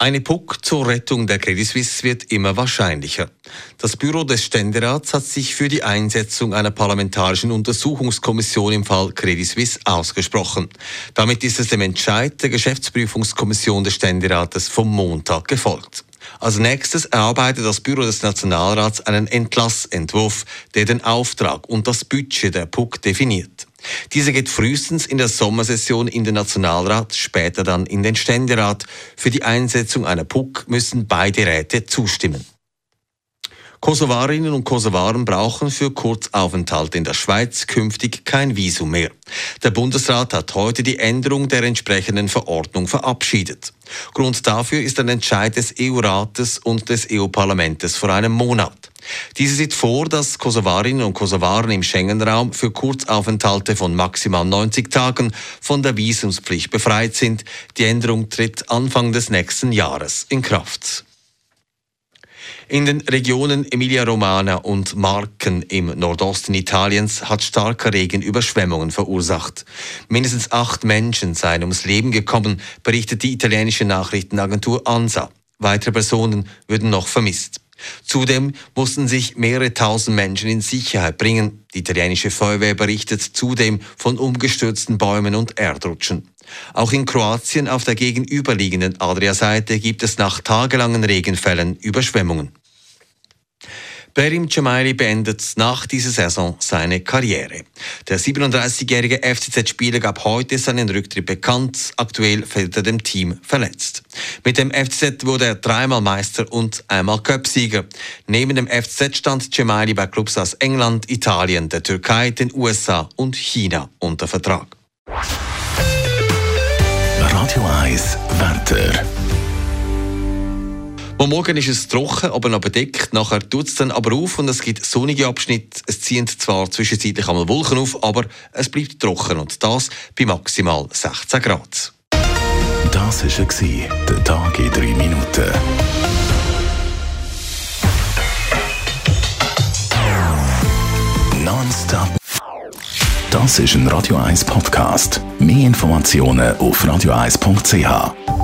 Eine Puck zur Rettung der Credit Suisse wird immer wahrscheinlicher. Das Büro des Ständerats hat sich für die Einsetzung einer parlamentarischen Untersuchungskommission im Fall Credit Suisse ausgesprochen. Damit ist es dem Entscheid der Geschäftsprüfungskommission des Ständerates vom Montag gefolgt. Als nächstes erarbeitet das Büro des Nationalrats einen Entlassentwurf, der den Auftrag und das Budget der PUC definiert. Diese geht frühestens in der Sommersession in den Nationalrat, später dann in den Ständerat. Für die Einsetzung einer PUC müssen beide Räte zustimmen. Kosovarinnen und Kosovaren brauchen für Kurzaufenthalte in der Schweiz künftig kein Visum mehr. Der Bundesrat hat heute die Änderung der entsprechenden Verordnung verabschiedet. Grund dafür ist ein Entscheid des EU-Rates und des EU-Parlaments vor einem Monat. Diese sieht vor, dass Kosovarinnen und Kosovaren im Schengen-Raum für Kurzaufenthalte von maximal 90 Tagen von der Visumspflicht befreit sind. Die Änderung tritt Anfang des nächsten Jahres in Kraft. In den Regionen Emilia-Romagna und Marken im Nordosten Italiens hat starker Regen Überschwemmungen verursacht. Mindestens acht Menschen seien ums Leben gekommen, berichtet die italienische Nachrichtenagentur ANSA. Weitere Personen würden noch vermisst. Zudem mussten sich mehrere tausend Menschen in Sicherheit bringen. Die italienische Feuerwehr berichtet zudem von umgestürzten Bäumen und Erdrutschen. Auch in Kroatien auf der gegenüberliegenden Adria-Seite gibt es nach tagelangen Regenfällen Überschwemmungen. Berim Cemaili beendet nach dieser Saison seine Karriere. Der 37-jährige FCZ-Spieler gab heute seinen Rücktritt bekannt. Aktuell fällt er dem Team verletzt. Mit dem FCZ wurde er dreimal Meister und einmal Cupsieger. Neben dem FCZ stand Cemaili bei Clubs aus England, Italien, der Türkei, den USA und China unter Vertrag. Radio 1 Wetter. Am Morgen ist es trocken, aber noch bedeckt. Nachher tut es dann aber auf und es gibt sonnige Abschnitte. Es ziehen zwar zwischenzeitlich einmal Wolken auf, aber es bleibt trocken und das bei maximal 16 Grad. Das war der Tag in 3 Minuten. Nonstop. Das ist ein Radio 1 Podcast. Mehr Informationen auf radio1.ch.